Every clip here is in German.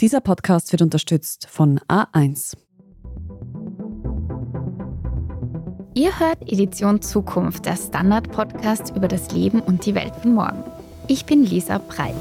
Dieser Podcast wird unterstützt von A1. Ihr hört Edition Zukunft, der Standard-Podcast über das Leben und die Welt von morgen. Ich bin Lisa Breit.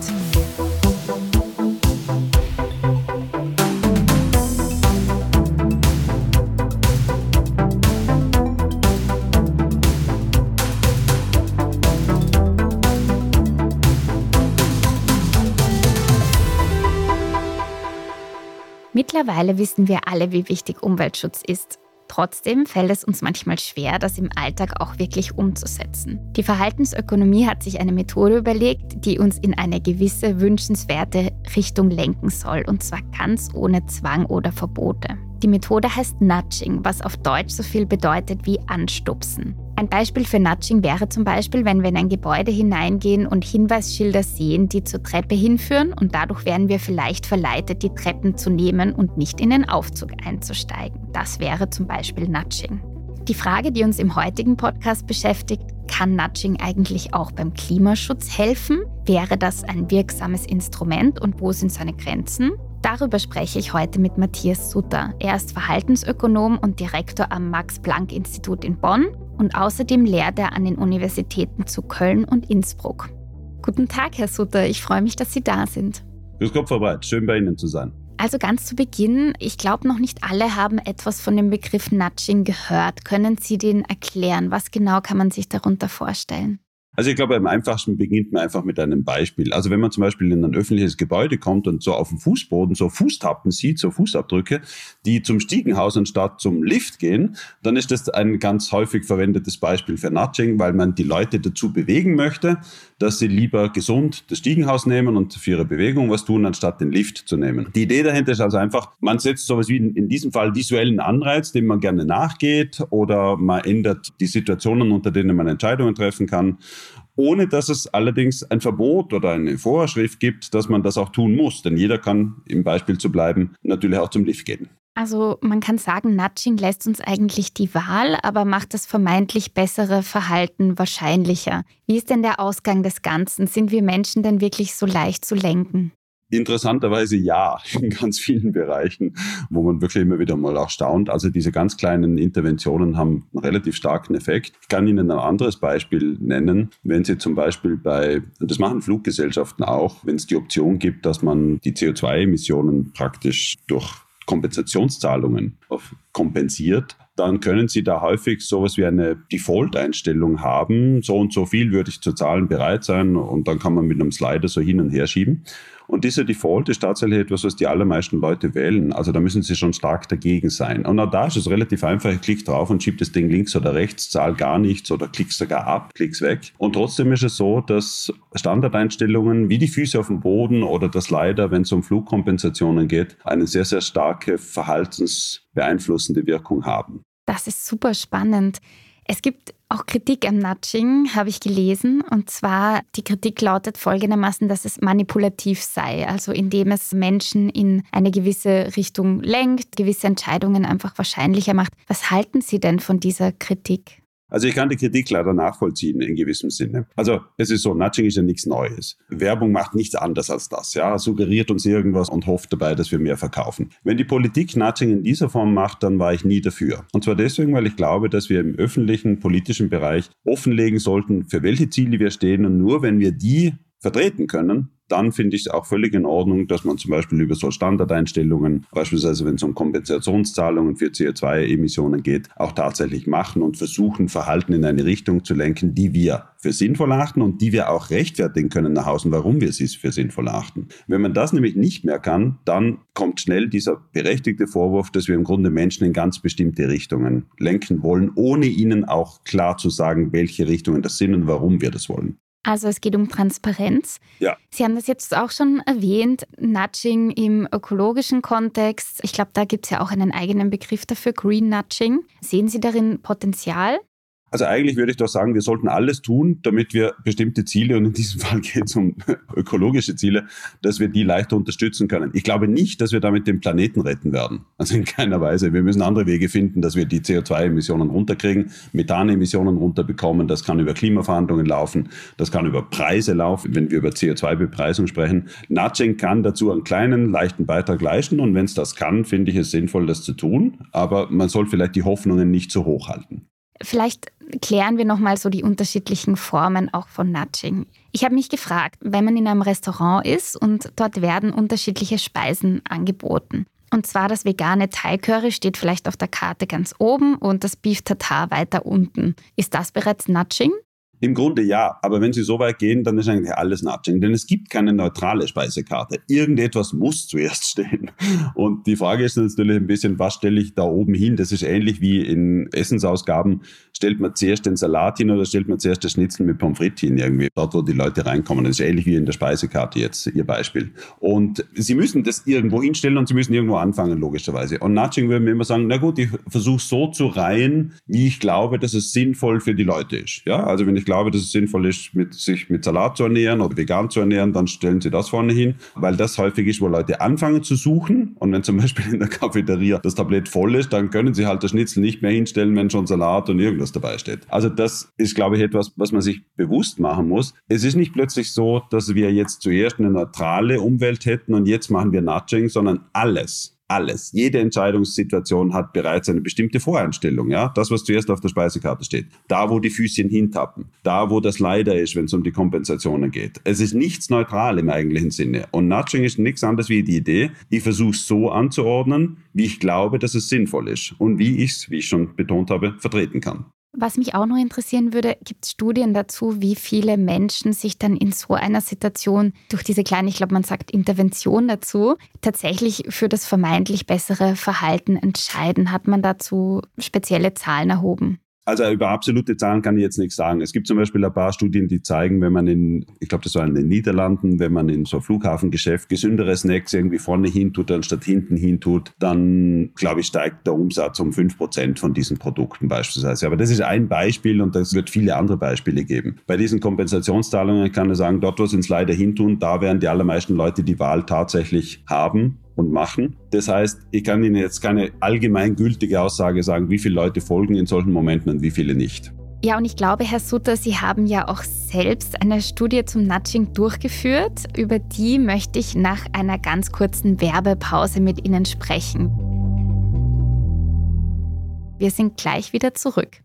Mittlerweile wissen wir alle, wie wichtig Umweltschutz ist. Trotzdem fällt es uns manchmal schwer, das im Alltag auch wirklich umzusetzen. Die Verhaltensökonomie hat sich eine Methode überlegt, die uns in eine gewisse wünschenswerte Richtung lenken soll, und zwar ganz ohne Zwang oder Verbote. Die Methode heißt Nudging, was auf Deutsch so viel bedeutet wie anstupsen. Ein Beispiel für Nudging wäre zum Beispiel, wenn wir in ein Gebäude hineingehen und Hinweisschilder sehen, die zur Treppe hinführen und dadurch werden wir vielleicht verleitet, die Treppen zu nehmen und nicht in den Aufzug einzusteigen. Das wäre zum Beispiel Nudging. Die Frage, die uns im heutigen Podcast beschäftigt, kann Nudging eigentlich auch beim Klimaschutz helfen? Wäre das ein wirksames Instrument und wo sind seine Grenzen? Darüber spreche ich heute mit Matthias Sutter. Er ist Verhaltensökonom und Direktor am Max-Planck-Institut in Bonn und außerdem lehrt er an den Universitäten zu Köln und Innsbruck. Guten Tag, Herr Sutter. Ich freue mich, dass Sie da sind. Grüß Gott, Frau Breit. Schön bei Ihnen zu sein. Also ganz zu Beginn, ich glaube noch nicht alle haben etwas von dem Begriff Nudging gehört. Können Sie den erklären? Was genau kann man sich darunter vorstellen? Also ich glaube, am einfachsten beginnt man einfach mit einem Beispiel. Also wenn man zum Beispiel in ein öffentliches Gebäude kommt und so auf dem Fußboden so Fußtappen sieht, so Fußabdrücke, die zum Stiegenhaus anstatt zum Lift gehen, dann ist das ein ganz häufig verwendetes Beispiel für Nudging, weil man die Leute dazu bewegen möchte, dass sie lieber gesund das Stiegenhaus nehmen und für ihre Bewegung was tun, anstatt den Lift zu nehmen. Die Idee dahinter ist also einfach, man setzt sowas wie in diesem Fall visuellen Anreiz, dem man gerne nachgeht oder man ändert die Situationen, unter denen man Entscheidungen treffen kann ohne dass es allerdings ein Verbot oder eine Vorschrift gibt, dass man das auch tun muss. Denn jeder kann, im Beispiel zu bleiben, natürlich auch zum Lift gehen. Also man kann sagen, Nudging lässt uns eigentlich die Wahl, aber macht das vermeintlich bessere Verhalten wahrscheinlicher. Wie ist denn der Ausgang des Ganzen? Sind wir Menschen denn wirklich so leicht zu lenken? Interessanterweise ja, in ganz vielen Bereichen, wo man wirklich immer wieder mal auch staunt. Also diese ganz kleinen Interventionen haben einen relativ starken Effekt. Ich kann Ihnen ein anderes Beispiel nennen. Wenn Sie zum Beispiel bei, das machen Fluggesellschaften auch, wenn es die Option gibt, dass man die CO2-Emissionen praktisch durch Kompensationszahlungen kompensiert, dann können Sie da häufig sowas wie eine Default-Einstellung haben. So und so viel würde ich zu zahlen bereit sein und dann kann man mit einem Slider so hin und her schieben. Und dieser Default ist tatsächlich etwas, was die allermeisten Leute wählen. Also da müssen sie schon stark dagegen sein. Und auch da ist es relativ einfach. Ich klicke drauf und schiebe das Ding links oder rechts, zahl gar nichts oder klick sogar ab, klick's weg. Und trotzdem ist es so, dass Standardeinstellungen wie die Füße auf dem Boden oder das Leider, wenn es um Flugkompensationen geht, eine sehr, sehr starke verhaltensbeeinflussende Wirkung haben. Das ist super spannend. Es gibt auch Kritik am Nudging, habe ich gelesen. Und zwar, die Kritik lautet folgendermaßen, dass es manipulativ sei, also indem es Menschen in eine gewisse Richtung lenkt, gewisse Entscheidungen einfach wahrscheinlicher macht. Was halten Sie denn von dieser Kritik? Also ich kann die Kritik leider nachvollziehen in gewissem Sinne. Also es ist so, Nudging ist ja nichts Neues. Werbung macht nichts anderes als das, ja, suggeriert uns irgendwas und hofft dabei, dass wir mehr verkaufen. Wenn die Politik Nudging in dieser Form macht, dann war ich nie dafür. Und zwar deswegen, weil ich glaube, dass wir im öffentlichen politischen Bereich offenlegen sollten, für welche Ziele wir stehen und nur wenn wir die vertreten können, dann finde ich es auch völlig in Ordnung, dass man zum Beispiel über so Standardeinstellungen, beispielsweise wenn es um Kompensationszahlungen für CO2-Emissionen geht, auch tatsächlich machen und versuchen, Verhalten in eine Richtung zu lenken, die wir für sinnvoll achten und die wir auch rechtfertigen können nach außen, warum wir sie für sinnvoll achten. Wenn man das nämlich nicht mehr kann, dann kommt schnell dieser berechtigte Vorwurf, dass wir im Grunde Menschen in ganz bestimmte Richtungen lenken wollen, ohne ihnen auch klar zu sagen, welche Richtungen das sind und warum wir das wollen. Also es geht um Transparenz. Ja. Sie haben das jetzt auch schon erwähnt, Nudging im ökologischen Kontext. Ich glaube, da gibt es ja auch einen eigenen Begriff dafür, Green Nudging. Sehen Sie darin Potenzial? Also eigentlich würde ich doch sagen, wir sollten alles tun, damit wir bestimmte Ziele, und in diesem Fall geht es um ökologische Ziele, dass wir die leichter unterstützen können. Ich glaube nicht, dass wir damit den Planeten retten werden. Also in keiner Weise. Wir müssen andere Wege finden, dass wir die CO2-Emissionen runterkriegen, Methanemissionen runterbekommen. Das kann über Klimaverhandlungen laufen. Das kann über Preise laufen, wenn wir über CO2-Bepreisung sprechen. Nudging kann dazu einen kleinen, leichten Beitrag leisten. Und wenn es das kann, finde ich es sinnvoll, das zu tun. Aber man soll vielleicht die Hoffnungen nicht so hoch halten. Vielleicht klären wir nochmal so die unterschiedlichen Formen auch von Nudging. Ich habe mich gefragt, wenn man in einem Restaurant ist und dort werden unterschiedliche Speisen angeboten. Und zwar das vegane Thai Curry steht vielleicht auf der Karte ganz oben und das Beef Tartar weiter unten. Ist das bereits Nudging? Im Grunde ja, aber wenn Sie so weit gehen, dann ist eigentlich alles Nudging, denn es gibt keine neutrale Speisekarte. Irgendetwas muss zuerst stehen. Und die Frage ist natürlich ein bisschen, was stelle ich da oben hin? Das ist ähnlich wie in Essensausgaben. Stellt man zuerst den Salat hin oder stellt man zuerst das Schnitzel mit Pommes frites hin irgendwie, dort wo die Leute reinkommen. Das ist ähnlich wie in der Speisekarte jetzt, Ihr Beispiel. Und Sie müssen das irgendwo hinstellen und Sie müssen irgendwo anfangen, logischerweise. Und Nudging würde mir immer sagen, na gut, ich versuche so zu reihen, wie ich glaube, dass es sinnvoll für die Leute ist. Ja, also wenn ich glaube, dass es sinnvoll ist, mit, sich mit Salat zu ernähren oder vegan zu ernähren, dann stellen Sie das vorne hin, weil das häufig ist, wo Leute anfangen zu suchen. Und wenn zum Beispiel in der Cafeteria das Tablett voll ist, dann können Sie halt das Schnitzel nicht mehr hinstellen, wenn schon Salat und irgendwas dabei steht. Also das ist, glaube ich, etwas, was man sich bewusst machen muss. Es ist nicht plötzlich so, dass wir jetzt zuerst eine neutrale Umwelt hätten und jetzt machen wir Nudging, sondern alles alles. Jede Entscheidungssituation hat bereits eine bestimmte Voreinstellung. Ja? Das, was zuerst auf der Speisekarte steht. Da, wo die Füßchen hintappen. Da, wo das leider ist, wenn es um die Kompensationen geht. Es ist nichts neutral im eigentlichen Sinne. Und Nudging ist nichts anderes wie die Idee, ich versuche es so anzuordnen, wie ich glaube, dass es sinnvoll ist. Und wie ich es, wie ich schon betont habe, vertreten kann. Was mich auch noch interessieren würde, gibt es Studien dazu, wie viele Menschen sich dann in so einer Situation durch diese kleine, ich glaube, man sagt Intervention dazu, tatsächlich für das vermeintlich bessere Verhalten entscheiden? Hat man dazu spezielle Zahlen erhoben? Also über absolute Zahlen kann ich jetzt nichts sagen. Es gibt zum Beispiel ein paar Studien, die zeigen, wenn man in, ich glaube, das war in den Niederlanden, wenn man in so Flughafengeschäft gesündere Snacks irgendwie vorne hin tut, anstatt hinten hin tut, dann, glaube ich, steigt der Umsatz um fünf Prozent von diesen Produkten beispielsweise. Aber das ist ein Beispiel und es wird viele andere Beispiele geben. Bei diesen Kompensationszahlungen kann ich sagen, dort, wo sie es leider hintun, da werden die allermeisten Leute die Wahl tatsächlich haben und machen. Das heißt, ich kann Ihnen jetzt keine allgemeingültige Aussage sagen, wie viele Leute folgen in solchen Momenten und wie viele nicht. Ja, und ich glaube, Herr Sutter, Sie haben ja auch selbst eine Studie zum Nudging durchgeführt. Über die möchte ich nach einer ganz kurzen Werbepause mit Ihnen sprechen. Wir sind gleich wieder zurück.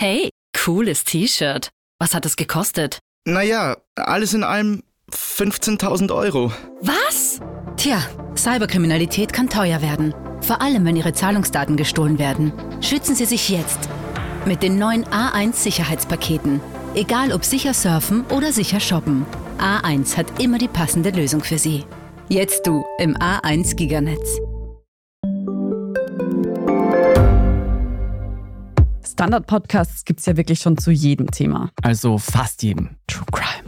Hey, cooles T-Shirt. Was hat es gekostet? Naja, alles in allem 15.000 Euro. Was? Tja, Cyberkriminalität kann teuer werden. Vor allem, wenn Ihre Zahlungsdaten gestohlen werden. Schützen Sie sich jetzt. Mit den neuen A1 Sicherheitspaketen. Egal ob sicher surfen oder sicher shoppen. A1 hat immer die passende Lösung für Sie. Jetzt du im A1 Giganetz. Standard-Podcasts gibt es ja wirklich schon zu jedem Thema. Also fast jedem. True Crime.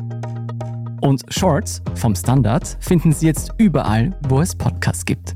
Und Shorts vom Standard finden Sie jetzt überall, wo es Podcasts gibt.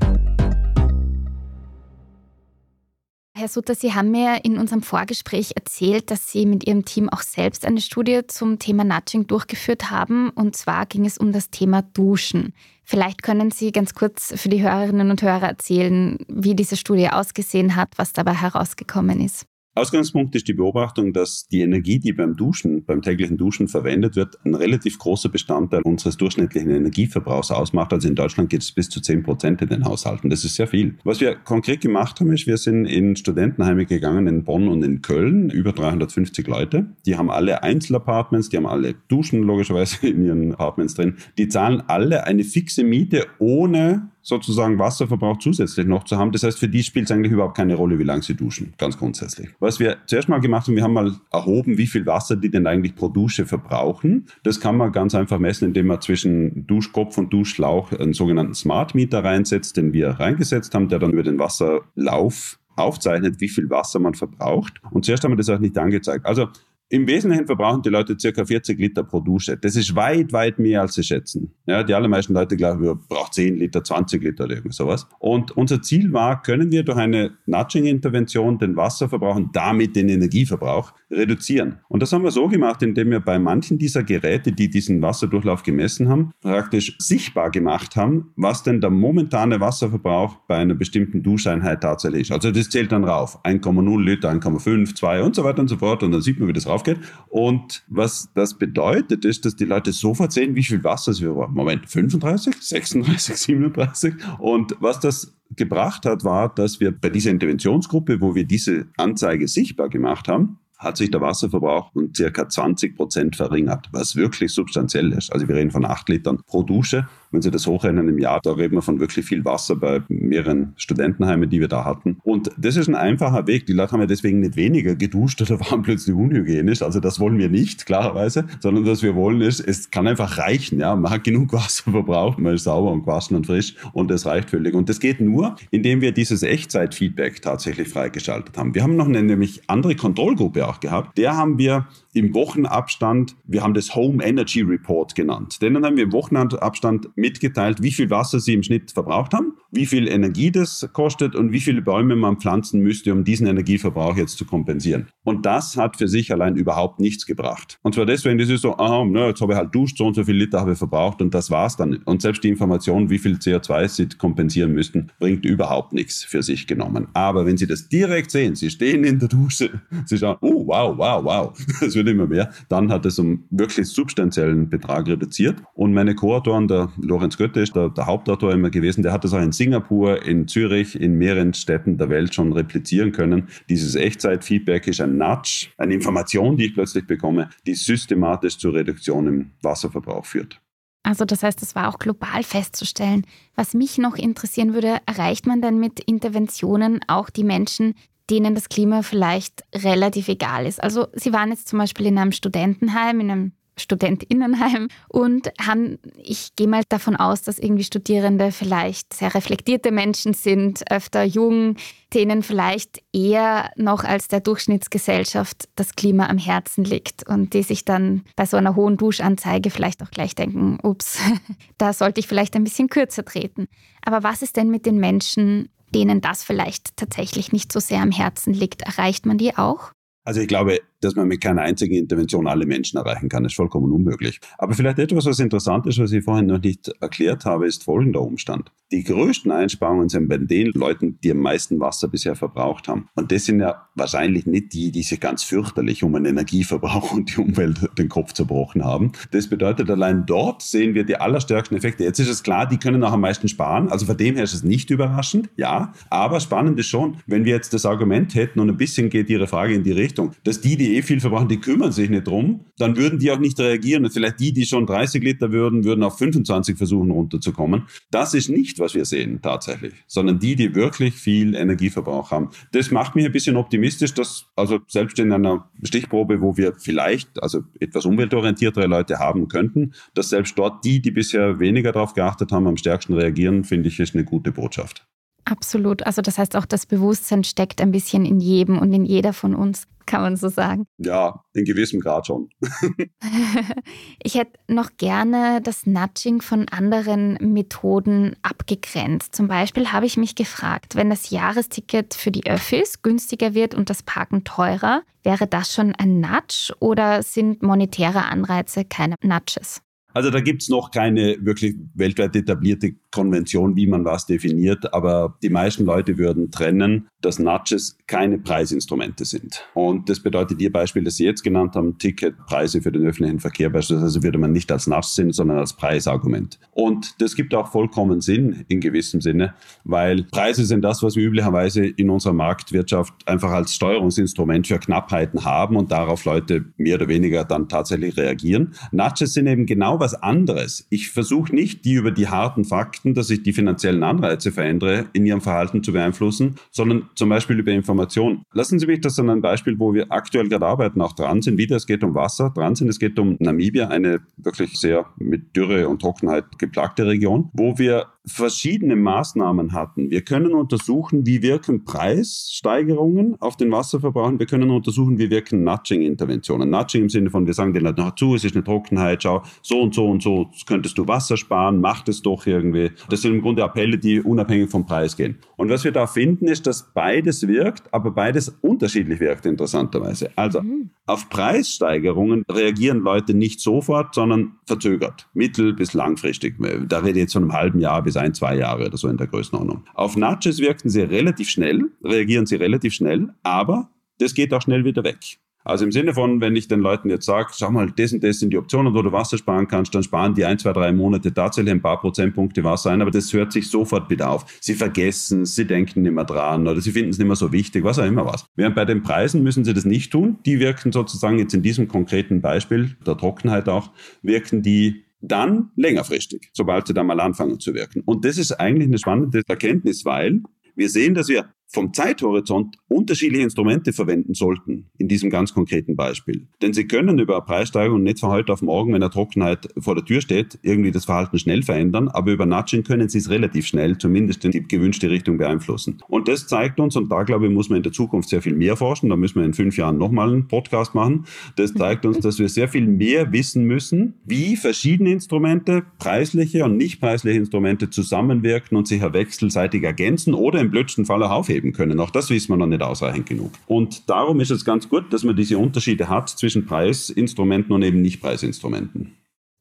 Herr Sutter, Sie haben mir in unserem Vorgespräch erzählt, dass Sie mit Ihrem Team auch selbst eine Studie zum Thema Nudging durchgeführt haben. Und zwar ging es um das Thema Duschen. Vielleicht können Sie ganz kurz für die Hörerinnen und Hörer erzählen, wie diese Studie ausgesehen hat, was dabei herausgekommen ist. Ausgangspunkt ist die Beobachtung, dass die Energie, die beim Duschen, beim täglichen Duschen verwendet wird, ein relativ großer Bestandteil unseres durchschnittlichen Energieverbrauchs ausmacht. Also in Deutschland geht es bis zu 10 Prozent in den Haushalten. Das ist sehr viel. Was wir konkret gemacht haben, ist, wir sind in Studentenheime gegangen in Bonn und in Köln, über 350 Leute. Die haben alle Einzelapartments, die haben alle Duschen logischerweise in ihren Apartments drin. Die zahlen alle eine fixe Miete ohne sozusagen Wasserverbrauch zusätzlich noch zu haben. Das heißt, für die spielt es eigentlich überhaupt keine Rolle, wie lange sie duschen, ganz grundsätzlich. Was wir zuerst mal gemacht haben, wir haben mal erhoben, wie viel Wasser die denn eigentlich pro Dusche verbrauchen. Das kann man ganz einfach messen, indem man zwischen Duschkopf und Duschlauch einen sogenannten Smart Meter reinsetzt, den wir reingesetzt haben, der dann über den Wasserlauf aufzeichnet, wie viel Wasser man verbraucht. Und zuerst haben wir das auch nicht angezeigt. Also im Wesentlichen verbrauchen die Leute circa 40 Liter pro Dusche. Das ist weit, weit mehr, als sie schätzen. Ja, die allermeisten Leute glauben, wir brauchen 10 Liter, 20 Liter oder irgend sowas. Und unser Ziel war, können wir durch eine Nudging-Intervention den Wasserverbrauch und damit den Energieverbrauch reduzieren. Und das haben wir so gemacht, indem wir bei manchen dieser Geräte, die diesen Wasserdurchlauf gemessen haben, praktisch sichtbar gemacht haben, was denn der momentane Wasserverbrauch bei einer bestimmten Duscheinheit tatsächlich ist. Also das zählt dann rauf. 1,0 Liter, 1,5, 2 und so weiter und so fort. Und dann sieht man, wie das raufgeht. Und was das bedeutet, ist, dass die Leute sofort sehen, wie viel Wasser sie brauchen. Moment, 35, 36, 37. Und was das gebracht hat, war, dass wir bei dieser Interventionsgruppe, wo wir diese Anzeige sichtbar gemacht haben, hat sich der Wasserverbrauch um circa 20 Prozent verringert, was wirklich substanziell ist. Also wir reden von acht Litern pro Dusche wenn Sie das hochrechnen im Jahr, da reden wir von wirklich viel Wasser bei mehreren Studentenheimen, die wir da hatten. Und das ist ein einfacher Weg. Die Leute haben ja deswegen nicht weniger geduscht oder waren plötzlich unhygienisch. Also das wollen wir nicht, klarerweise, sondern was wir wollen ist, es kann einfach reichen. Ja, man hat genug Wasser verbraucht, man ist sauber und gewaschen und frisch und das reicht völlig. Und das geht nur, indem wir dieses Echtzeitfeedback tatsächlich freigeschaltet haben. Wir haben noch eine nämlich andere Kontrollgruppe auch gehabt. Der haben wir im Wochenabstand, wir haben das Home Energy Report genannt. Denen haben wir im Wochenabstand mitgeteilt, wie viel Wasser sie im Schnitt verbraucht haben, wie viel Energie das kostet und wie viele Bäume man pflanzen müsste, um diesen Energieverbrauch jetzt zu kompensieren. Und das hat für sich allein überhaupt nichts gebracht. Und zwar deswegen, das ist so, aha, na, jetzt habe ich halt duscht, so und so viel Liter habe ich verbraucht und das war's dann. Und selbst die Information, wie viel CO2 sie kompensieren müssten, bringt überhaupt nichts für sich genommen. Aber wenn Sie das direkt sehen, Sie stehen in der Dusche, Sie schauen, oh, wow, wow, wow, das wird immer mehr, dann hat es um wirklich substanziellen Betrag reduziert. Und meine Co-Autoren, der Lorenz Götte ist der, der Hauptautor immer gewesen, der hat das auch in Singapur, in Zürich, in mehreren Städten der Welt schon replizieren können. Dieses Echtzeitfeedback ist ein Nudge, eine Information, die ich plötzlich bekomme, die systematisch zur Reduktion im Wasserverbrauch führt. Also das heißt, es war auch global festzustellen. Was mich noch interessieren würde, erreicht man denn mit Interventionen auch die Menschen, denen das Klima vielleicht relativ egal ist. Also Sie waren jetzt zum Beispiel in einem Studentenheim, in einem Studentinnenheim und haben, ich gehe mal davon aus, dass irgendwie Studierende vielleicht sehr reflektierte Menschen sind, öfter jung, denen vielleicht eher noch als der Durchschnittsgesellschaft das Klima am Herzen liegt und die sich dann bei so einer hohen Duschanzeige vielleicht auch gleich denken, ups, da sollte ich vielleicht ein bisschen kürzer treten. Aber was ist denn mit den Menschen, denen das vielleicht tatsächlich nicht so sehr am Herzen liegt? Erreicht man die auch? Also ich glaube, dass man mit keiner einzigen Intervention alle Menschen erreichen kann, ist vollkommen unmöglich. Aber vielleicht etwas, was interessant ist, was ich vorhin noch nicht erklärt habe, ist folgender Umstand. Die größten Einsparungen sind bei den Leuten, die am meisten Wasser bisher verbraucht haben. Und das sind ja wahrscheinlich nicht die, die sich ganz fürchterlich um einen Energieverbrauch und die Umwelt den Kopf zerbrochen haben. Das bedeutet, allein dort sehen wir die allerstärksten Effekte. Jetzt ist es klar, die können auch am meisten sparen. Also von dem her ist es nicht überraschend, ja. Aber spannend ist schon, wenn wir jetzt das Argument hätten und ein bisschen geht Ihre Frage in die Richtung, dass die, die eh viel verbrauchen, die kümmern sich nicht drum, dann würden die auch nicht reagieren. Und vielleicht die, die schon 30 Liter würden, würden auf 25 versuchen runterzukommen. Das ist nicht, was wir sehen tatsächlich, sondern die, die wirklich viel Energieverbrauch haben. Das macht mich ein bisschen optimistisch, dass also selbst in einer Stichprobe, wo wir vielleicht also etwas umweltorientiertere Leute haben könnten, dass selbst dort die, die bisher weniger darauf geachtet haben, am stärksten reagieren, finde ich, ist eine gute Botschaft. Absolut. Also das heißt auch, das Bewusstsein steckt ein bisschen in jedem und in jeder von uns, kann man so sagen. Ja, in gewissem Grad schon. ich hätte noch gerne das Nudging von anderen Methoden abgegrenzt. Zum Beispiel habe ich mich gefragt, wenn das Jahresticket für die Öffis günstiger wird und das Parken teurer, wäre das schon ein Nudge oder sind monetäre Anreize keine Nudges? Also da gibt es noch keine wirklich weltweit etablierte Konvention, wie man was definiert, aber die meisten Leute würden trennen, dass Nudges keine Preisinstrumente sind. Und das bedeutet Ihr Beispiel, das Sie jetzt genannt haben, Ticketpreise für den öffentlichen Verkehr beispielsweise, würde man nicht als Nudge sehen, sondern als Preisargument. Und das gibt auch vollkommen Sinn in gewissem Sinne, weil Preise sind das, was wir üblicherweise in unserer Marktwirtschaft einfach als Steuerungsinstrument für Knappheiten haben und darauf Leute mehr oder weniger dann tatsächlich reagieren. Nudges sind eben genau was anderes. Ich versuche nicht, die über die harten Fakten beobachten, dass ich die finanziellen Anreize verändere, in ihrem Verhalten zu beeinflussen, sondern zum Beispiel über Information. Lassen Sie mich das an einem Beispiel, wo wir aktuell gerade arbeiten, auch dran sind. Wieder, es geht um Wasser, dran sind. Es geht um Namibia, eine wirklich sehr mit Dürre und Trockenheit geplagte Region, wo wir verschiedene Maßnahmen hatten. Wir können untersuchen, wie wirken Preissteigerungen auf den Wasserverbrauch. Wir können untersuchen, wie wirken Nudging-Interventionen. Nudging im Sinne von, wir sagen den Leuten zu, es ist eine Trockenheit, schau, so und so und so könntest du Wasser sparen, mach das doch irgendwie. Das sind im Grunde Appelle, die unabhängig vom Preis gehen. Und was wir da finden, ist, dass beides wirkt, aber beides unterschiedlich wirkt, interessanterweise. Also mhm. Auf Preissteigerungen reagieren Leute nicht sofort, sondern verzögert, mittel- bis langfristig. Da rede ich jetzt von einem halben Jahr bis ein, zwei Jahre oder so in der Größenordnung. Auf Nudges wirkten sie relativ schnell, reagieren sie relativ schnell, aber das geht auch schnell wieder weg. Also im Sinne von, wenn ich den Leuten jetzt sage, schau mal, das und das sind die Optionen, wo du Wasser sparen kannst, dann sparen die ein, zwei, drei Monate tatsächlich ein paar Prozentpunkte Wasser ein, aber das hört sich sofort wieder auf. Sie vergessen sie denken nicht mehr dran oder sie finden es nicht mehr so wichtig, was auch immer was. Während bei den Preisen müssen sie das nicht tun. Die wirken sozusagen jetzt in diesem konkreten Beispiel, der Trockenheit auch, wirken die dann längerfristig, sobald sie dann mal anfangen zu wirken. Und das ist eigentlich eine spannende Erkenntnis, weil wir sehen, dass wir vom Zeithorizont unterschiedliche Instrumente verwenden sollten, in diesem ganz konkreten Beispiel. Denn Sie können über Preissteigerung nicht von heute auf morgen, wenn eine Trockenheit vor der Tür steht, irgendwie das Verhalten schnell verändern, aber über Nudging können Sie es relativ schnell, zumindest in die gewünschte Richtung beeinflussen. Und das zeigt uns, und da glaube ich, muss man in der Zukunft sehr viel mehr forschen, da müssen wir in fünf Jahren nochmal einen Podcast machen, das zeigt uns, dass wir sehr viel mehr wissen müssen, wie verschiedene Instrumente, preisliche und nicht preisliche Instrumente zusammenwirken und sich wechselseitig ergänzen oder im blödsten Fall auch aufheben geben können. Auch das wissen wir noch nicht ausreichend genug. Und darum ist es ganz gut, dass man diese Unterschiede hat zwischen Preisinstrumenten und eben Nicht-Preisinstrumenten.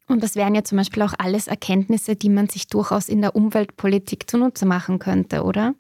Und das wären ja zum Beispiel auch alles Erkenntnisse, die man sich durchaus in der Umweltpolitik zunutze machen könnte, oder?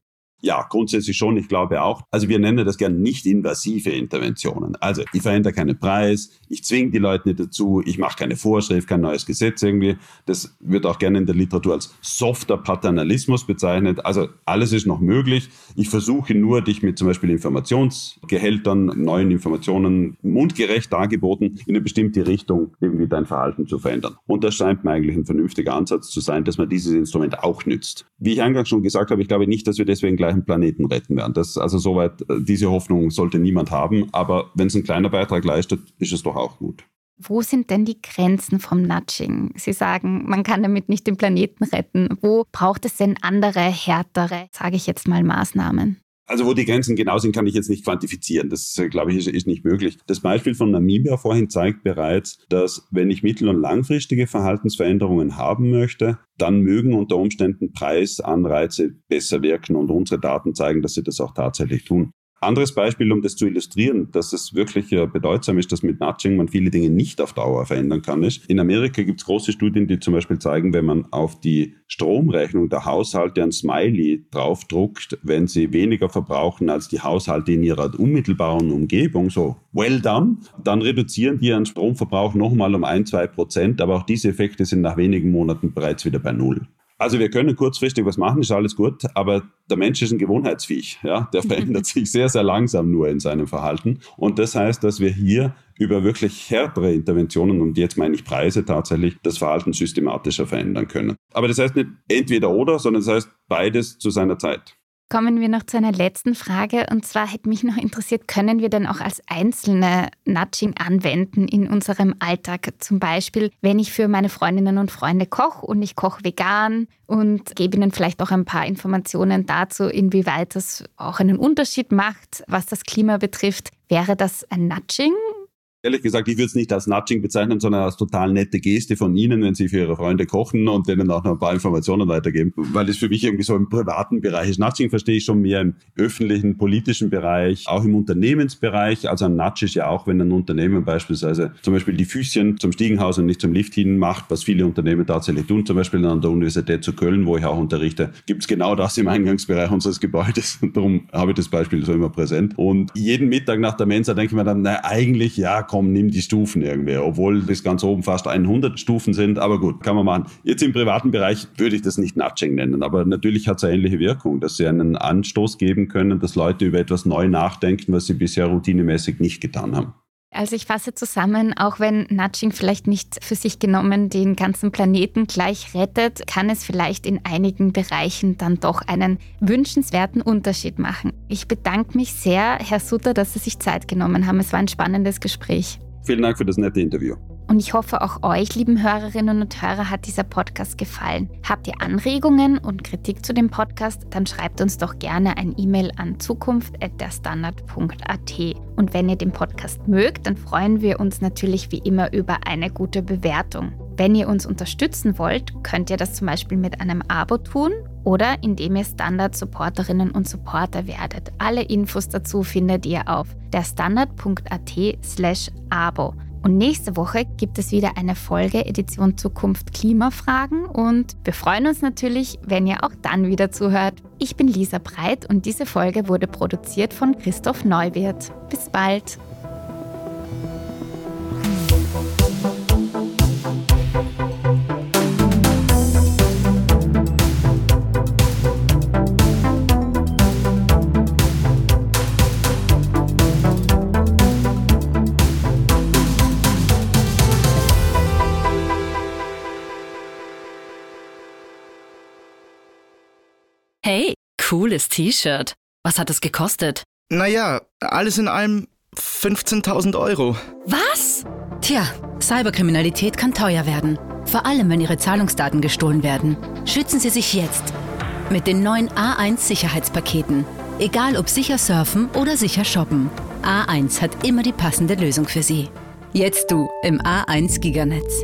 Ja, grundsätzlich schon. Ich glaube auch. Also wir nennen das gerne nicht invasive Interventionen. Also ich verändere keinen Preis, ich zwinge die Leute nicht dazu, ich mache keine Vorschrift, kein neues Gesetz irgendwie. Das wird auch gerne in der Literatur als softer Paternalismus bezeichnet. Also alles ist noch möglich. Ich versuche nur, dich mit zum Beispiel Informationsgehältern, neuen Informationen mundgerecht dargeboten, in eine bestimmte Richtung irgendwie dein Verhalten zu verändern. Und das scheint mir eigentlich ein vernünftiger Ansatz zu sein, dass man dieses Instrument auch nützt. Wie ich eingangs schon gesagt habe, ich glaube nicht, dass wir deswegen gleich einen Planeten retten werden. Das, also soweit, äh, diese Hoffnung sollte niemand haben. Aber wenn es ein kleiner Beitrag leistet, ist es doch auch gut. Wo sind denn die Grenzen vom Nudging? Sie sagen, man kann damit nicht den Planeten retten. Wo braucht es denn andere, härtere, sage ich jetzt mal, Maßnahmen? Also wo die Grenzen genau sind, kann ich jetzt nicht quantifizieren. Das, äh, glaube ich, ist, ist, nicht möglich. Das Beispiel von Namibia vorhin zeigt bereits, dass wenn ich mittel- und langfristige Verhaltensveränderungen haben möchte, dann mögen unter Umständen Preisanreize besser wirken und unsere Daten zeigen, dass sie das auch tatsächlich tun. Anderes Beispiel, um das zu illustrieren, dass es wirklich bedeutsam ist, dass mit Nudging man viele Dinge nicht auf Dauer verändern kann, ist, in Amerika gibt es große Studien, die zum Beispiel zeigen, wenn man auf die Stromrechnung der Haushalte ein Smiley draufdruckt, wenn sie weniger verbrauchen als die Haushalte in ihrer unmittelbaren Umgebung, so well done, dann reduzieren die ihren Stromverbrauch nochmal um ein, zwei Prozent, aber auch diese Effekte sind nach wenigen Monaten bereits wieder bei Null. Also wir können kurzfristig was machen, ist alles gut, aber der Mensch ist ein Gewohnheitsviech. Ja? Der verändert sich sehr, sehr langsam nur in seinem Verhalten. Und das heißt, dass wir hier über wirklich härtere Interventionen, und jetzt meine ich Preise tatsächlich, das Verhalten systematischer verändern können. Aber das heißt nicht entweder oder, sondern das heißt beides zu seiner Zeit. Kommen wir noch zu einer letzten Frage. Und zwar hätte mich noch interessiert, können wir denn auch als Einzelne Nudging anwenden in unserem Alltag? Zum Beispiel, wenn ich für meine Freundinnen und Freunde koche und ich koche vegan und gebe ihnen vielleicht auch ein paar Informationen dazu, inwieweit das auch einen Unterschied macht, was das Klima betrifft. Wäre das ein Nudging Ehrlich gesagt, ich würde es nicht als Nudging bezeichnen, sondern als total nette Geste von Ihnen, wenn Sie für Ihre Freunde kochen und denen auch noch ein paar Informationen weitergeben, weil es für mich irgendwie so im privaten Bereich ist. Nudging verstehe ich schon mehr im öffentlichen, politischen Bereich, auch im Unternehmensbereich. Also ein Nudge ist ja auch, wenn ein Unternehmen beispielsweise zum Beispiel die Füßchen zum Stiegenhaus und nicht zum Lift hin macht, was viele Unternehmen tatsächlich tun, zum Beispiel an der Universität zu Köln, wo ich auch unterrichte, gibt es genau das im Eingangsbereich unseres Gebäudes. Und darum habe ich das Beispiel so immer präsent. Und jeden Mittag nach der Mensa denke ich mir dann, na eigentlich, ja, komm, nimm die Stufen irgendwie, obwohl bis ganz oben fast 100 Stufen sind, aber gut, kann man machen. Jetzt im privaten Bereich würde ich das nicht Nudging nennen, aber natürlich hat es eine ähnliche Wirkung, dass sie einen Anstoß geben können, dass Leute über etwas neu nachdenken, was sie bisher routinemäßig nicht getan haben. Also ich fasse zusammen, auch wenn Nudging vielleicht nicht für sich genommen den ganzen Planeten gleich rettet, kann es vielleicht in einigen Bereichen dann doch einen wünschenswerten Unterschied machen. Ich bedanke mich sehr, Herr Sutter, dass Sie sich Zeit genommen haben. Es war ein spannendes Gespräch. Vielen Dank für das nette Interview. Und ich hoffe, auch euch, lieben Hörerinnen und Hörer, hat dieser Podcast gefallen. Habt ihr Anregungen und Kritik zu dem Podcast, dann schreibt uns doch gerne ein E-Mail an zukunft.derstandard.at. Und wenn ihr den Podcast mögt, dann freuen wir uns natürlich wie immer über eine gute Bewertung. Wenn ihr uns unterstützen wollt, könnt ihr das zum Beispiel mit einem Abo tun oder indem ihr Standard-Supporterinnen und Supporter werdet. Alle Infos dazu findet ihr auf derstandard.at slash abo. Und nächste Woche gibt es wieder eine Folge Edition Zukunft Klimafragen und wir freuen uns natürlich, wenn ihr auch dann wieder zuhört. Ich bin Lisa Breit und diese Folge wurde produziert von Christoph Neuwirth. Bis bald! Cooles T-Shirt. Was hat es gekostet? Naja, alles in allem 15.000 Euro. Was? Tja, Cyberkriminalität kann teuer werden. Vor allem, wenn Ihre Zahlungsdaten gestohlen werden. Schützen Sie sich jetzt. Mit den neuen A1 Sicherheitspaketen. Egal ob sicher surfen oder sicher shoppen. A1 hat immer die passende Lösung für Sie. Jetzt du im A1 Giganetz.